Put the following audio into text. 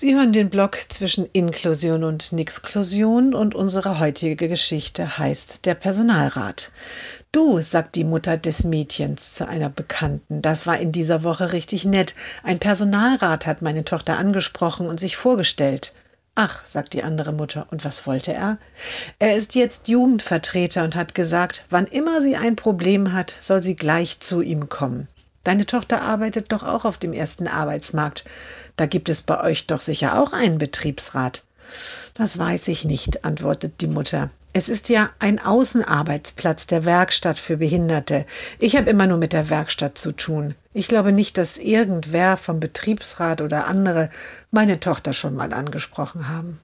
Sie hören den Blog zwischen Inklusion und Nixklusion und unsere heutige Geschichte heißt Der Personalrat. Du, sagt die Mutter des Mädchens zu einer Bekannten, das war in dieser Woche richtig nett. Ein Personalrat hat meine Tochter angesprochen und sich vorgestellt. Ach, sagt die andere Mutter, und was wollte er? Er ist jetzt Jugendvertreter und hat gesagt, wann immer sie ein Problem hat, soll sie gleich zu ihm kommen. Deine Tochter arbeitet doch auch auf dem ersten Arbeitsmarkt. Da gibt es bei euch doch sicher auch einen Betriebsrat. Das weiß ich nicht, antwortet die Mutter. Es ist ja ein Außenarbeitsplatz der Werkstatt für Behinderte. Ich habe immer nur mit der Werkstatt zu tun. Ich glaube nicht, dass irgendwer vom Betriebsrat oder andere meine Tochter schon mal angesprochen haben.